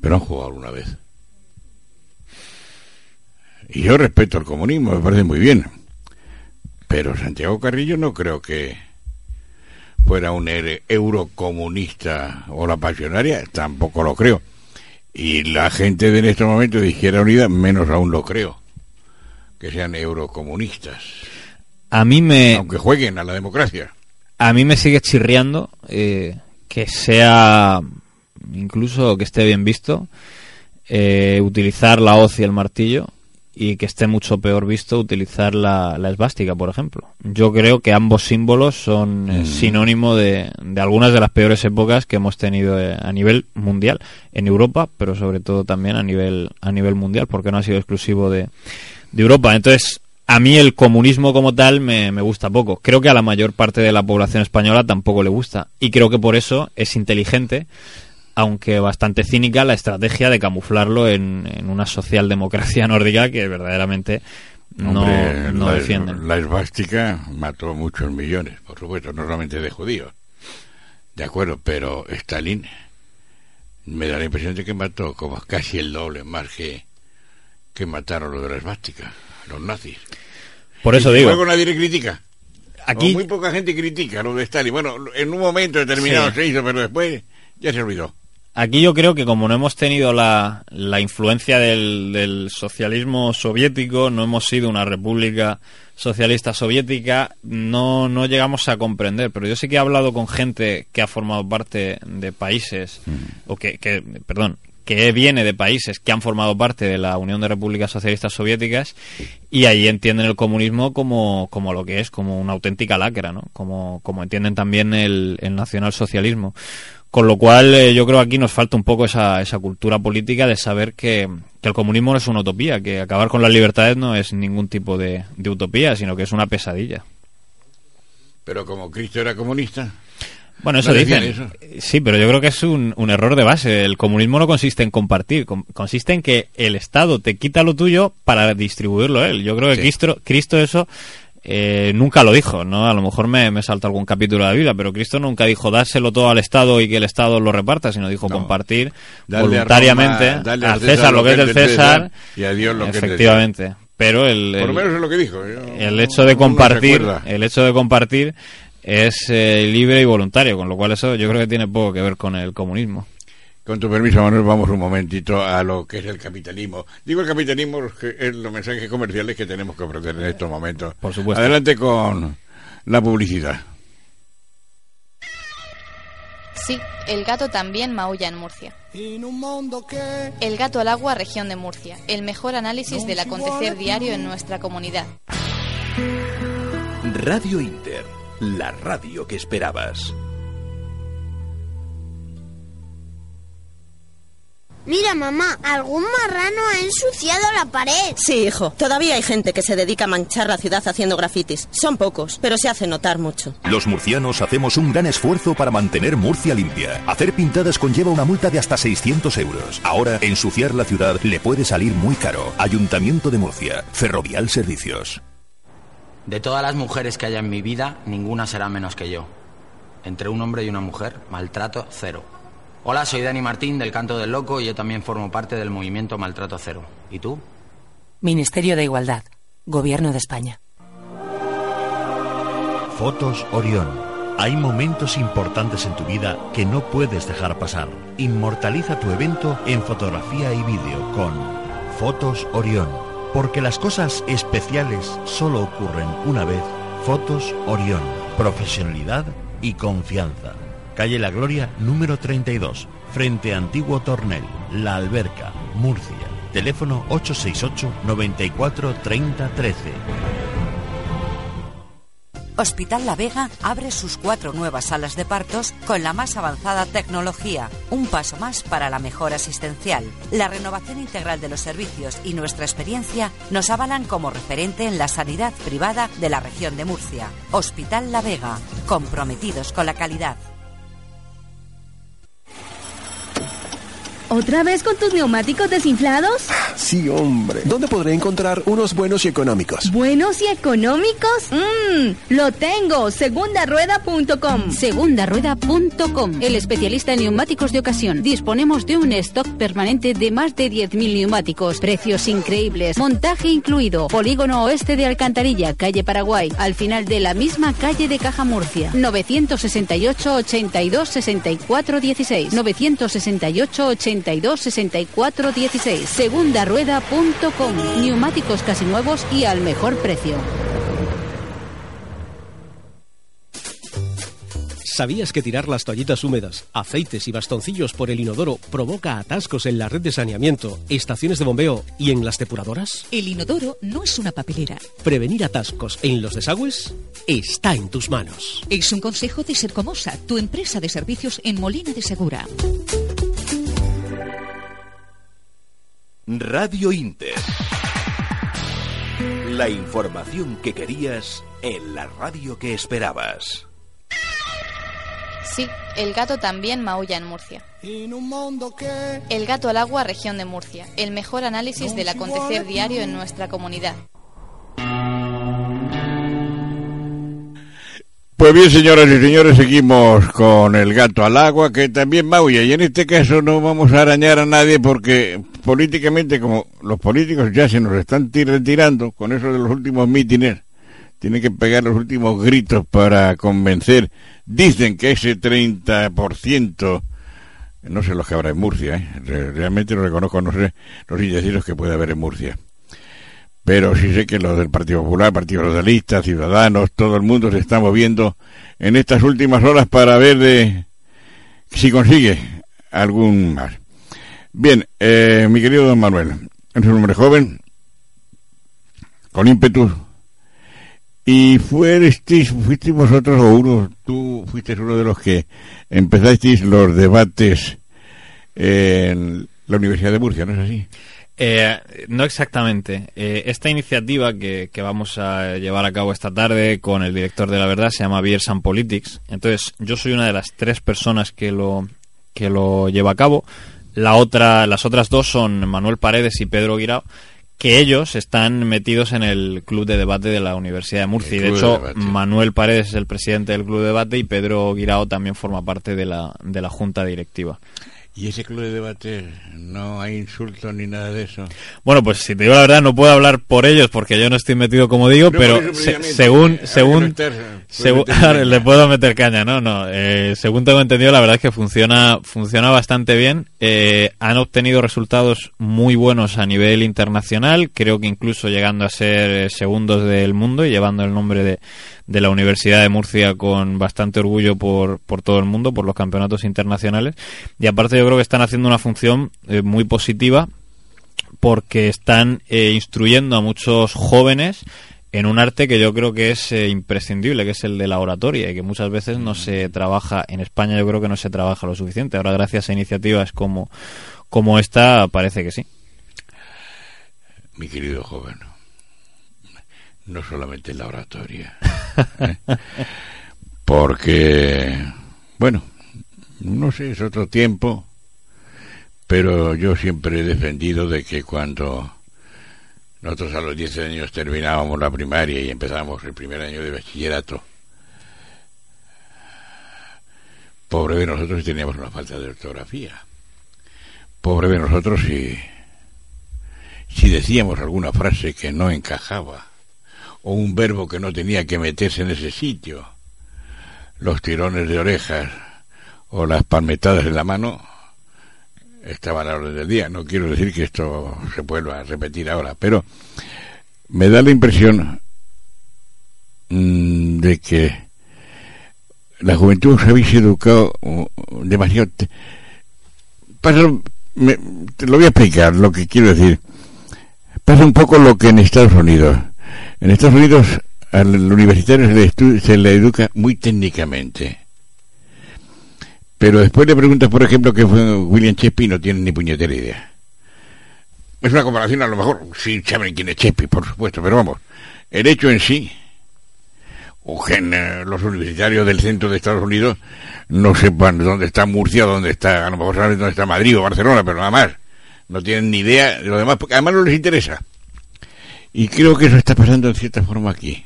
Pero han jugado alguna vez. Y yo respeto el comunismo, me parece muy bien. Pero Santiago Carrillo no creo que fuera un eurocomunista o la pasionaria, tampoco lo creo. Y la gente de en este momento de Izquierda Unida, menos aún lo creo, que sean eurocomunistas, A mí me, aunque jueguen a la democracia. a mí me sigue chirriando eh, que sea incluso que esté bien visto eh, utilizar la hoz y el martillo y que esté mucho peor visto utilizar la, la esvástica, por ejemplo. Yo creo que ambos símbolos son eh, sinónimo de, de algunas de las peores épocas que hemos tenido eh, a nivel mundial, en Europa, pero sobre todo también a nivel, a nivel mundial, porque no ha sido exclusivo de, de Europa. Entonces, a mí el comunismo como tal me, me gusta poco. Creo que a la mayor parte de la población española tampoco le gusta. Y creo que por eso es inteligente, aunque bastante cínica, la estrategia de camuflarlo en, en una socialdemocracia nórdica que verdaderamente no, Hombre, no la, defienden. la esvástica mató muchos millones, por supuesto, no solamente de judíos. De acuerdo, pero Stalin me da la impresión de que mató como casi el doble más que, que mataron los de la esvástica, los nazis. Por eso Y digo, Luego nadie le critica. aquí O muy poca gente critica lo de Stalin. Bueno, en un momento determinado Sí. se hizo, pero después ya se olvidó. Aquí yo creo que como no hemos tenido la, la influencia del, del socialismo soviético, no hemos sido una república socialista soviética, no, no llegamos a comprender. Pero yo sí que he hablado con gente que ha formado parte de países, o que, que, perdón, que viene de países que han formado parte de la Unión de Repúblicas Socialistas Soviéticas y ahí entienden el comunismo como, como lo que es, como una auténtica lacra, ¿no? Como, como entienden también el, el nacionalsocialismo. Con lo cual, eh, yo creo que aquí nos falta un poco esa, esa cultura política de saber que, que el comunismo no es una utopía, que acabar con las libertades no es ningún tipo de, de utopía, sino que es una pesadilla. Pero como Cristo era comunista, Bueno, eso ¿No dicen. Sí, pero yo creo que es un, un error de base. El comunismo no consiste en compartir, con- consiste en que el Estado te quita lo tuyo para distribuirlo él. Yo creo que Sí. Cristo, Cristo eso eh, nunca lo dijo, ¿no? A lo mejor me, me salta algún capítulo de la Biblia, pero Cristo nunca dijo dárselo todo al Estado y que el Estado lo reparta, sino dijo No. compartir Dale a Roma, al César lo que es del César, y a Dios lo que es del efectivamente. Pero el, Por lo el- menos es lo que dijo. Yo- el hecho de compartir, el hecho de compartir es eh, libre y voluntario, con lo cual eso yo creo que tiene poco que ver con el comunismo. Con tu permiso, Manuel, vamos un momentito a lo que es el capitalismo. Digo el capitalismo porque es los mensajes comerciales que tenemos que ofrecer en estos momentos. Por supuesto. Adelante con la publicidad. Sí, el gato también maulla en Murcia. El gato al agua, región de Murcia. El mejor análisis del acontecer diario en nuestra comunidad. Radio Inter, la radio que esperabas. Mira, mamá, algún marrano ha ensuciado la pared. Sí, hijo. Todavía hay gente que se dedica a manchar la ciudad haciendo grafitis. Son pocos, pero se hace notar mucho. Los murcianos hacemos un gran esfuerzo para mantener Murcia limpia. Hacer pintadas conlleva una multa de hasta 600 euros. Ahora, ensuciar la ciudad le puede salir muy caro. Ayuntamiento de Murcia, Ferrovial Servicios. De todas las mujeres que haya en mi vida, ninguna será menos que yo. Entre un hombre y una mujer, maltrato cero. Hola, soy Dani Martín del Canto del Loco y yo también formo parte del movimiento Maltrato Cero. ¿Y tú? Ministerio de Igualdad. Gobierno de España. Fotos Orión. Hay momentos importantes en tu vida que no puedes dejar pasar. Inmortaliza tu evento en fotografía y vídeo con Fotos Orión. Porque las cosas especiales solo ocurren una vez. Fotos Orión. Profesionalidad y confianza. Calle La Gloria, número 32, frente Antiguo Tornel, La Alberca, Murcia. Teléfono 868 94 30 13. Hospital La Vega abre sus cuatro nuevas salas de partos con la más avanzada tecnología, un paso más para la mejor asistencial. La renovación integral de los servicios y nuestra experiencia nos avalan como referente en la sanidad privada de la región de Murcia. Hospital La Vega, comprometidos con la calidad. ¿Otra vez con tus neumáticos desinflados? Sí, hombre. ¿Dónde podré encontrar unos buenos y económicos? ¿Buenos y económicos? Mmm, lo tengo. Segundarueda.com. Segundarueda.com, el especialista en neumáticos de ocasión. Disponemos de un stock permanente de más de 10.000 neumáticos. Precios increíbles. Montaje incluido. Polígono Oeste de Alcantarilla, calle Paraguay. Al final de la misma calle de Caja Murcia. 968 82 64 16. 968 82 64 16. Segundarueda.com. Neumáticos casi nuevos y al mejor precio. ¿Sabías que tirar las toallitas húmedas, aceites y bastoncillos por el inodoro provoca atascos en la red de saneamiento, estaciones de bombeo y en las depuradoras? El inodoro no es una papelera. Prevenir atascos en los desagües está en tus manos. Es un consejo de Sercomosa, tu empresa de servicios en Molina de Segura. Radio Inter. La información que querías en la radio que esperabas. Sí, el gato también maulla en Murcia. El gato al agua, región de Murcia. El mejor análisis del acontecer diario en nuestra comunidad. Pues bien, señoras y señores, seguimos con el gato al agua, que también maulla. Y en este caso no vamos a arañar a nadie porque políticamente, como los políticos ya se nos están tir- retirando con eso de los últimos mítines, tienen que pegar los últimos gritos para convencer. Dicen que ese 30%, no sé los que habrá en Murcia, ¿eh? Re- realmente no reconozco, no sé los indecisos que puede haber en Murcia. Pero sí sé que los del Partido Popular, Partido Socialista, Ciudadanos, todo el mundo se está moviendo en estas últimas horas para ver de si consigue algún más. Bien, eh, mi querido don Manuel, es un hombre joven, con ímpetu, y fuisteis, fuisteis vosotros o uno, tú fuiste uno de los que empezasteis los debates en la Universidad de Murcia, ¿no es así? Eh, no exactamente. Eh, esta iniciativa que, que vamos a llevar a cabo esta tarde con el director de la verdad se llama Beers and Politics. Entonces, yo soy una de las tres personas que lo, que lo lleva a cabo. La otra, las otras dos son Manuel Paredes y Pedro Guirao, que ellos están metidos en el club de debate de la Universidad de Murcia. Y de hecho, de. Manuel Paredes es el presidente del club de debate y Pedro Guirao también forma parte de la, de la junta directiva. ¿Y ese club de debate no hay insultos ni nada de eso? Bueno, pues si te digo la verdad, no puedo hablar por ellos porque yo no estoy metido como digo, pero se- precisamente, según según caña. le puedo meter caña, no, no. eh, según tengo entendido, la verdad es que funciona funciona bastante bien. Eh, han obtenido resultados muy buenos a nivel internacional, creo que incluso llegando a ser eh, segundos del mundo y llevando el nombre de, de la Universidad de Murcia con bastante orgullo por, por todo el mundo, por los campeonatos internacionales. Y aparte yo creo que están haciendo una función eh, muy positiva porque están eh, instruyendo a muchos jóvenes en un arte que yo creo que es eh, imprescindible, que es el de la oratoria y que muchas veces no se trabaja en España, yo creo que no se trabaja lo suficiente. Ahora gracias a iniciativas como, como esta parece que sí. Mi querido joven, no solamente la oratoria. ¿eh? Porque, bueno, no sé, es otro tiempo, pero yo siempre he defendido de que cuando nosotros a los 10 años terminábamos la primaria y empezábamos el primer año de bachillerato, pobre de nosotros si teníamos una falta de ortografía. Pobre de nosotros si, si decíamos alguna frase que no encajaba o un verbo que no tenía que meterse en ese sitio. Los tirones de orejas o las palmetadas en la mano estaban a la orden del día. No quiero decir que esto se vuelva a repetir ahora, pero me da la impresión mm, de que la juventud os habéis educado uh, demasiado. Pasa, me- te lo voy a explicar lo que quiero decir. Pasa un poco lo que en Estados Unidos. En Estados Unidos al universitario se le, se le educa muy técnicamente. Pero después le preguntas, por ejemplo, qué fue William y no tienen ni puñetera idea. Es una comparación a lo mejor, sí saben quién es Shakespeare, por supuesto, pero vamos, el hecho en sí, o que en, eh, los universitarios del centro de Estados Unidos no sepan dónde está Murcia, dónde está, a lo mejor saben dónde está Madrid o Barcelona, pero nada más. No tienen ni idea de lo demás, porque además no les interesa. Y creo que eso está pasando en cierta forma aquí.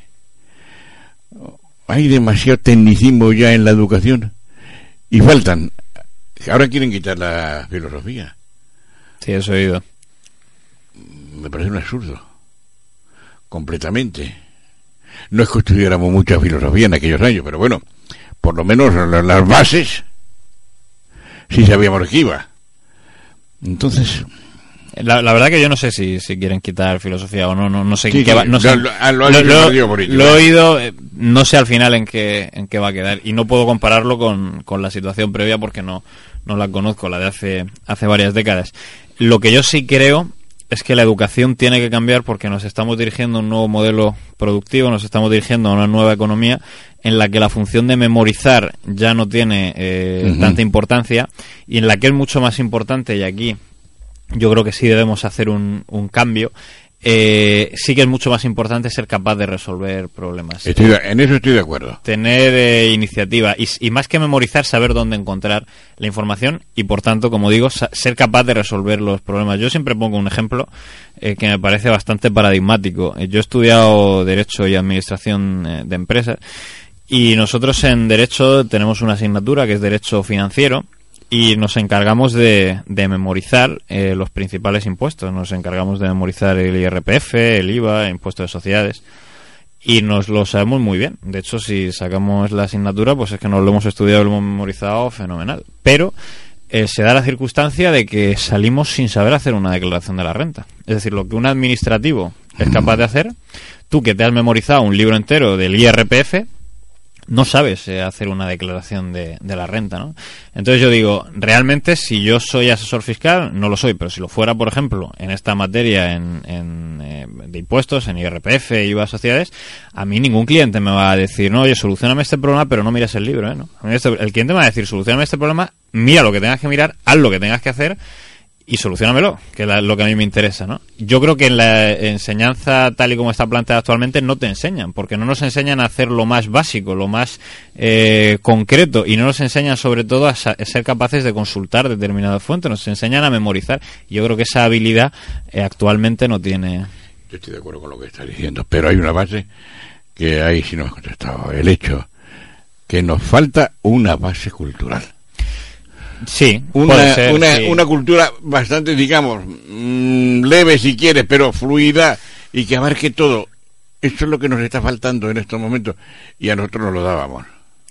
Hay demasiado tecnicismo ya en la educación y faltan. Ahora quieren quitar la filosofía. Sí, eso he oído. Me parece un absurdo. Completamente. No es que estudiáramos mucha filosofía en aquellos años, pero bueno, por lo menos la- las bases sí sabíamos que iba. Entonces, La, la verdad que yo no sé si, si quieren quitar filosofía o no, no, no sé Sí, qué va. No lo- sé, lo- lo he oído, eh, no sé al final en qué, en qué va a quedar. Y no puedo compararlo con, con la situación previa porque no, no la conozco, la de hace, hace varias décadas. Lo que yo sí creo es que la educación tiene que cambiar porque nos estamos dirigiendo a un nuevo modelo productivo, nos estamos dirigiendo a una nueva economía en la que la función de memorizar ya no tiene eh, tanta importancia y en la que es mucho más importante, y aquí yo creo que sí debemos hacer un, un cambio. Eh, sí que es mucho más importante ser capaz de resolver problemas. estoy en eso estoy de acuerdo. Tener eh, iniciativa y, y más que memorizar, saber dónde encontrar la información y, por tanto, como digo, ser capaz de resolver los problemas. Yo siempre pongo un ejemplo eh, que me parece bastante paradigmático. Eh, Yo he estudiado Derecho y Administración eh, de Empresas y nosotros en Derecho tenemos una asignatura que es Derecho Financiero y nos encargamos de, de memorizar eh, los principales impuestos. Nos encargamos de memorizar el IRPF, el IVA, el impuesto de sociedades. Y nos lo sabemos muy bien. De hecho, si sacamos la asignatura, pues es que nos lo hemos estudiado lo hemos memorizado fenomenal. Pero eh, se da la circunstancia de que salimos sin saber hacer una declaración de la renta. Es decir, lo que un administrativo es capaz de hacer, tú que te has memorizado un libro entero del IRPF, no sabes eh, hacer una declaración de, de la renta, ¿no? Entonces yo digo, realmente si yo soy asesor fiscal, no lo soy, pero si lo fuera, por ejemplo, en esta materia en, en, eh, de impuestos, en IRPF, IVA, sociedades, a mí ningún cliente me va a decir, no, oye, solucioname este problema, pero no mires el libro, ¿eh? ¿no? Este- el cliente me va a decir, solucioname este problema, mira lo que tengas que mirar, haz lo que tengas que hacer y solucionamelo, que es lo que a mí me interesa, ¿no? Yo creo que en la enseñanza tal y como está planteada actualmente no te enseñan, porque no nos enseñan a hacer lo más básico, lo más eh, concreto, y no nos enseñan sobre todo a, ser capaces de consultar determinadas fuentes, nos enseñan a memorizar. Yo creo que esa habilidad eh, actualmente no tiene. Yo estoy de acuerdo con lo que estás diciendo, pero hay una base que ahí sí no has contestado, el hecho que nos falta una base cultural. Sí, una, una, cultura bastante, digamos, mm, leve si quieres, pero fluida y que abarque todo. Eso es lo que nos está faltando en estos momentos y a nosotros nos lo dábamos.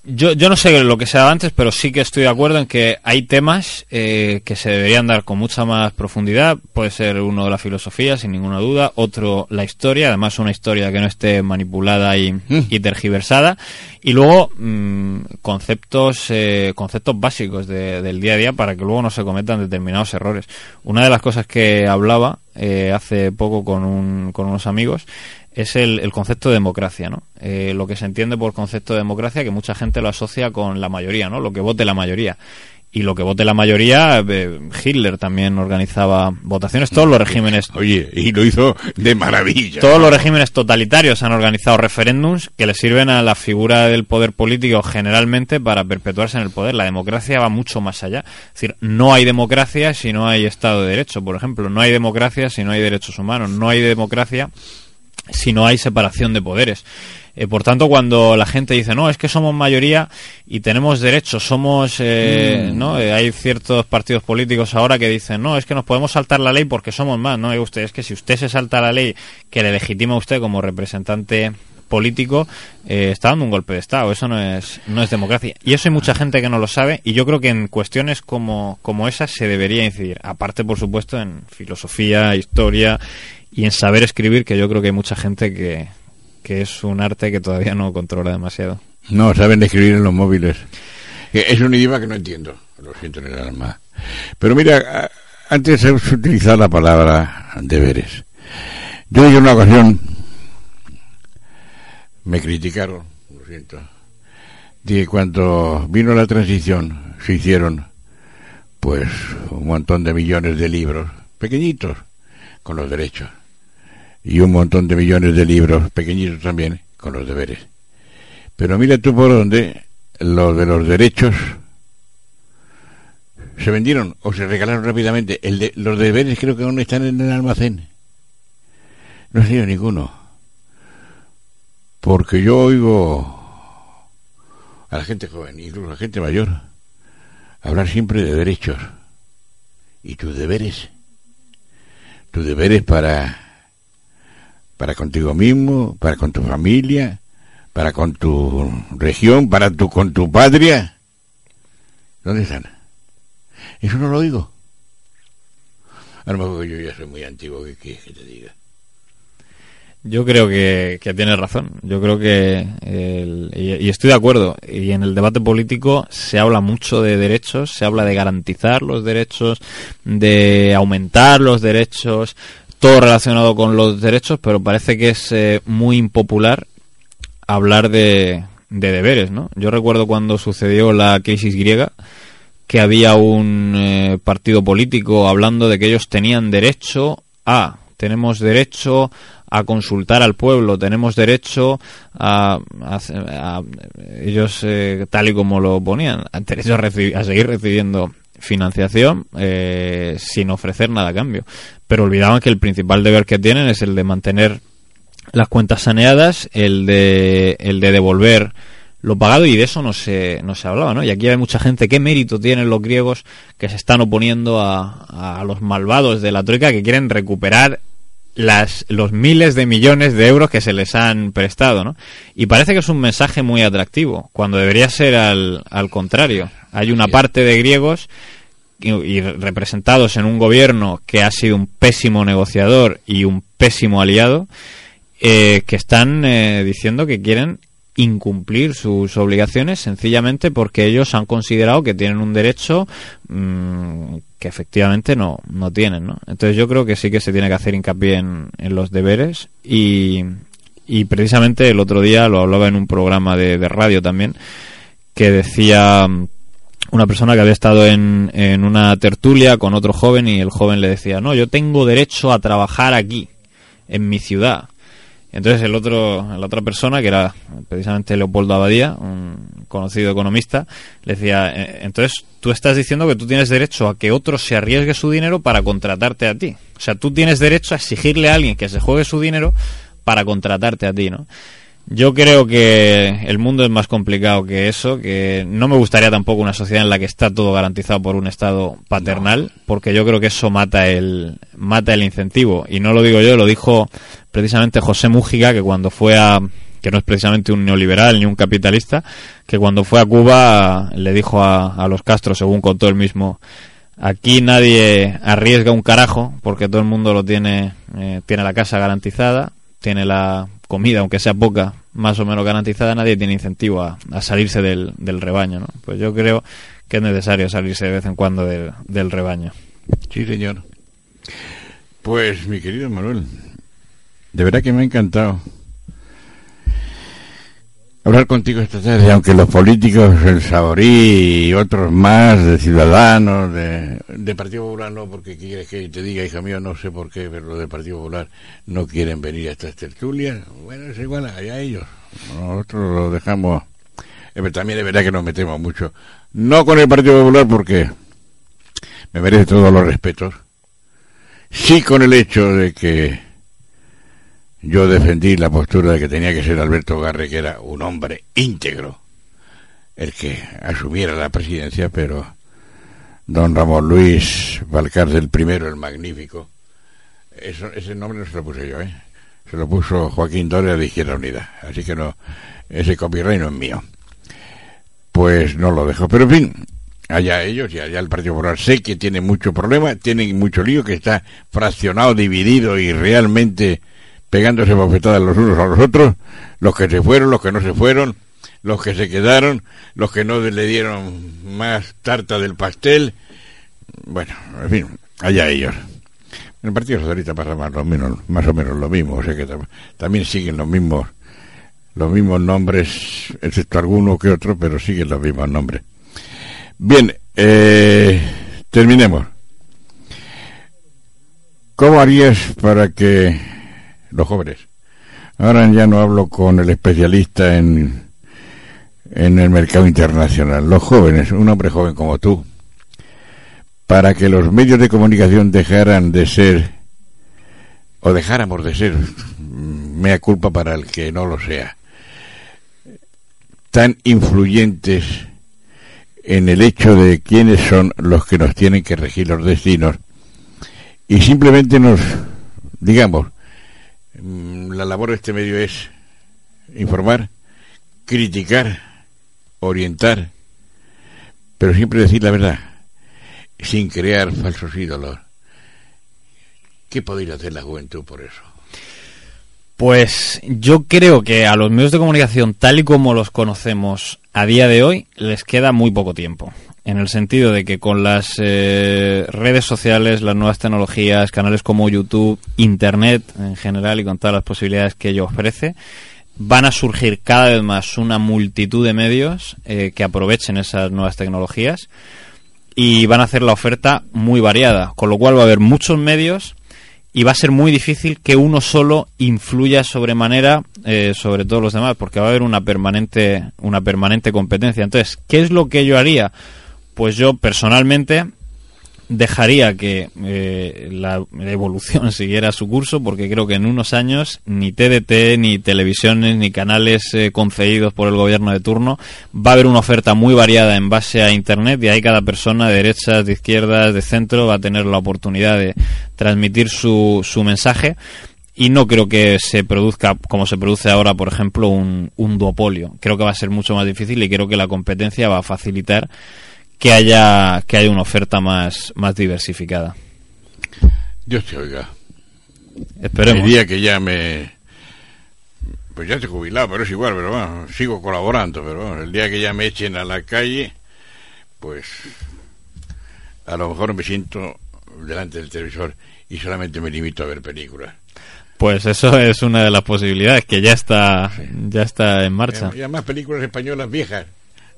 Yo, yo no sé lo que se daba antes, pero sí que estoy de acuerdo en que hay temas eh, que se deberían dar con mucha más profundidad. Puede ser uno de la filosofía, sin ninguna duda. Otro, la historia. Además, una historia que no esté manipulada y, mm. tergiversada. Y luego, mm, conceptos, eh, conceptos básicos del día a día para que luego no se cometan determinados errores. Una de las cosas que hablaba eh, hace poco con, un, con unos amigos es el, concepto de democracia, ¿no? Eh, lo que se entiende por concepto de democracia, que mucha gente lo asocia con la mayoría, ¿no? Lo que vote la mayoría. Y lo que vote la mayoría, eh, Hitler también organizaba votaciones, todos los regímenes... Oye, y lo hizo de maravilla. Todos los regímenes totalitarios han organizado referéndums que le sirven a la figura del poder político generalmente para perpetuarse en el poder. La democracia va mucho más allá. Es decir, no hay democracia si no hay Estado de Derecho, por ejemplo. No hay democracia si no hay derechos humanos. No hay democracia si no hay separación de poderes. Eh, por tanto, cuando la gente dice, no, es que somos mayoría y tenemos derechos, somos, eh, mm. ¿no? Eh, hay ciertos partidos políticos ahora que dicen, no, es que nos podemos saltar la ley porque somos más, ¿no? Usted, es que si usted se salta la ley que le legitima a usted como representante político está dando un golpe de estado eso no es no es democracia y eso hay mucha gente que no lo sabe y yo creo que en cuestiones como como esas se debería incidir aparte por supuesto en filosofía historia y en saber escribir, que yo creo que hay mucha gente que, es un arte que todavía no controla demasiado. No, saben escribir en los móviles. Es un idioma que no entiendo, lo siento en el alma. Pero mira, antes he utilizado la palabra deberes. Yo en una ocasión me criticaron, lo siento, de que cuando vino la transición se hicieron pues un montón de millones de libros, pequeñitos, con los derechos y un montón de millones de libros pequeñitos también con los deberes. Pero mira tú por dónde los de los derechos se vendieron o se regalaron rápidamente. El de, los deberes creo que aún están en el almacén. No ha sido ninguno. Porque yo oigo a la gente joven, incluso a la gente mayor, hablar siempre de derechos. ¿Y tus deberes? Tus deberes para para contigo mismo, para con tu familia, para con tu región, para tu con tu patria. ¿Dónde están? Eso no lo digo. A lo mejor yo ya soy muy antiguo, ¿qué quieres que te diga? Yo creo que, que tienes razón. Yo creo que, y, estoy de acuerdo, y en el debate político se habla mucho de derechos, se habla de garantizar los derechos, de aumentar los derechos, todo relacionado con los derechos, pero parece que es eh, muy impopular hablar de, deberes, ¿no? Yo recuerdo cuando sucedió la crisis griega que había un eh, partido político hablando de que ellos tenían derecho a, tenemos derecho a consultar al pueblo, tenemos derecho a, ellos eh, tal y como lo ponían, derecho a, a seguir recibiendo financiación eh, sin ofrecer nada a cambio. Pero olvidaban que el principal deber que tienen es el de mantener las cuentas saneadas, el de, el de devolver lo pagado y de eso no se, no se hablaba, ¿no? Y aquí hay mucha gente, ¿qué mérito tienen los griegos que se están oponiendo a, a los malvados de la Troika que quieren recuperar las, los miles de millones de euros que se les han prestado, ¿no? Y parece que es un mensaje muy atractivo, cuando debería ser al, al contrario. Hay una parte de griegos y, representados en un gobierno que ha sido un pésimo negociador y un pésimo aliado, eh, que están eh, diciendo que quieren incumplir sus obligaciones sencillamente porque ellos han considerado que tienen un derecho mm, que efectivamente no, no tienen. ¿no? Entonces yo creo que sí que se tiene que hacer hincapié en, los deberes y, y precisamente el otro día lo hablaba en un programa de, de radio también que decía una persona que había estado en, en una tertulia con otro joven y el joven le decía, no, yo tengo derecho a trabajar aquí, en mi ciudad. Entonces el otro, la otra persona, que era precisamente Leopoldo Abadía, un conocido economista, le decía, "Eh, entonces tú estás diciendo que tú tienes derecho a que otro se arriesgue su dinero para contratarte a ti. O sea, tú tienes derecho a exigirle a alguien que se juegue su dinero para contratarte a ti, ¿no? Yo creo que el mundo es más complicado que eso, que no me gustaría tampoco una sociedad en la que está todo garantizado por un Estado paternal, porque yo creo que eso mata el, mata el incentivo. Y no lo digo yo, lo dijo precisamente José Mújica, que cuando fue a, que no es precisamente un neoliberal ni un capitalista, que cuando fue a Cuba le dijo a, a los Castro, según contó él mismo, aquí nadie arriesga un carajo, porque todo el mundo lo tiene, eh, tiene la casa garantizada, tiene la comida, aunque sea poca, más o menos garantizada, nadie tiene incentivo a, salirse del, del rebaño, ¿no? Pues yo creo que es necesario salirse de vez en cuando del, del rebaño. Sí, señor. Pues, mi querido Manuel, de verdad que me ha encantado hablar contigo esta tarde, aunque los políticos, el Saborí y otros más, de Ciudadanos, de, de Partido Popular no, porque quieres que te diga, hija mío, no sé por qué, pero los de Partido Popular no quieren venir a estas tertulias. Bueno, es igual, allá ellos. Nosotros lo dejamos. Eh, también es verdad que nos metemos mucho. No con el Partido Popular porque me merece todos los respetos. Sí con el hecho de que yo defendí la postura de que tenía que ser Alberto Garre, que era un hombre íntegro, el que asumiera la presidencia, pero don Ramón Luis Valcárcel primero, el magnífico, eso, ese nombre no se lo puse yo, ¿eh? se lo puso Joaquín Doria de Izquierda Unida, así que no, ese copyright no es mío. Pues no lo dejo, pero en fin, allá ellos y allá el Partido Popular sé que tiene mucho problema, tienen mucho lío, que está fraccionado, dividido y realmente pegándose bofetadas los unos a los otros, los que se fueron, los que no se fueron, los que se quedaron, los que no le dieron más tarta del pastel. Bueno, en fin, allá ellos. En el Partido Socialista pasa más, o menos, más o menos lo mismo, o sea que tam- también siguen los mismos los mismos nombres, excepto alguno que otro, pero siguen los mismos nombres. Bien, eh, terminemos. ¿Cómo harías para que los jóvenes, ahora ya no hablo con el especialista en, en el mercado internacional, los jóvenes, un hombre joven como tú, para que los medios de comunicación dejaran de ser, o dejáramos de ser, mea culpa para el que no lo sea, tan influyentes en el hecho de quiénes son los que nos tienen que regir los destinos y simplemente nos, digamos, la labor de este medio es informar, criticar, orientar, pero siempre decir la verdad, sin crear falsos ídolos. ¿Qué podría hacer la juventud por eso? Pues yo creo que a los medios de comunicación, tal y como los conocemos a día de hoy, les queda muy poco tiempo. En el sentido de que con las eh, redes sociales, las nuevas tecnologías, canales como YouTube, Internet en general y con todas las posibilidades que ello ofrece, van a surgir cada vez más una multitud de medios eh, que aprovechen esas nuevas tecnologías y van a hacer la oferta muy variada, con lo cual va a haber muchos medios y va a ser muy difícil que uno solo influya sobremanera eh, sobre todos los demás porque va a haber una permanente una permanente competencia. Entonces qué es lo que yo haría pues yo personalmente dejaría que eh, la evolución siguiera su curso porque creo que en unos años ni TDT ni televisiones ni canales eh, concedidos por el gobierno de turno va a haber una oferta muy variada en base a internet y ahí cada persona de derechas, de izquierdas, de centro va a tener la oportunidad de transmitir su, su mensaje. Y no creo que se produzca como se produce ahora por ejemplo un, un duopolio. Creo que va a ser mucho más difícil y creo que la competencia va a facilitar que haya que haya una oferta más más diversificada Dios te oiga. Esperemos. El día que ya me... Pues ya estoy jubilado, pero es igual, pero bueno, sigo colaborando, pero bueno, el día que ya me echen a la calle, pues a lo mejor me siento delante del televisor y solamente me limito a ver películas. Pues eso es una de las posibilidades que ya está ya está en marcha. Y además películas españolas viejas.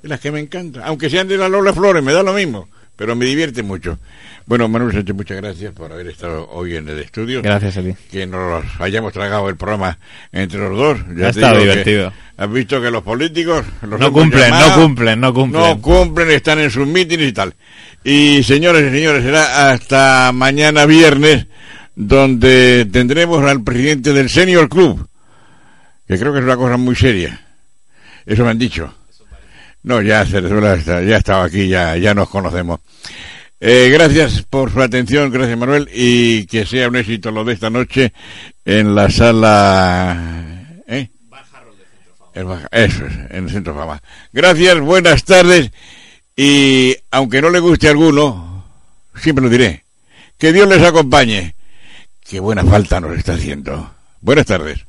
Las que me encantan. Aunque sean de la Lola Flores, me da lo mismo, pero me divierte mucho. Bueno, Manuel Sánchez, muchas gracias por haber estado hoy en el estudio. Gracias a ti. Que nos hayamos tragado el programa entre los dos. Ya ha estado divertido. Has visto que los políticos... Los no cumplen, no cumplen, no cumplen. No cumplen, están en sus mítines y tal. Y señores y señores, será hasta mañana viernes donde tendremos al presidente del Senior Club, que creo que es una cosa muy seria. Eso me han dicho. No, ya ya estaba aquí, ya, ya nos conocemos. Eh, gracias por su atención, gracias Manuel, y que sea un éxito lo de esta noche en la sala. ¿eh? Eso es, en el Centro Fama. Gracias, buenas tardes, y aunque no le guste a alguno, siempre lo diré. Que Dios les acompañe. Qué buena falta nos está haciendo. Buenas tardes.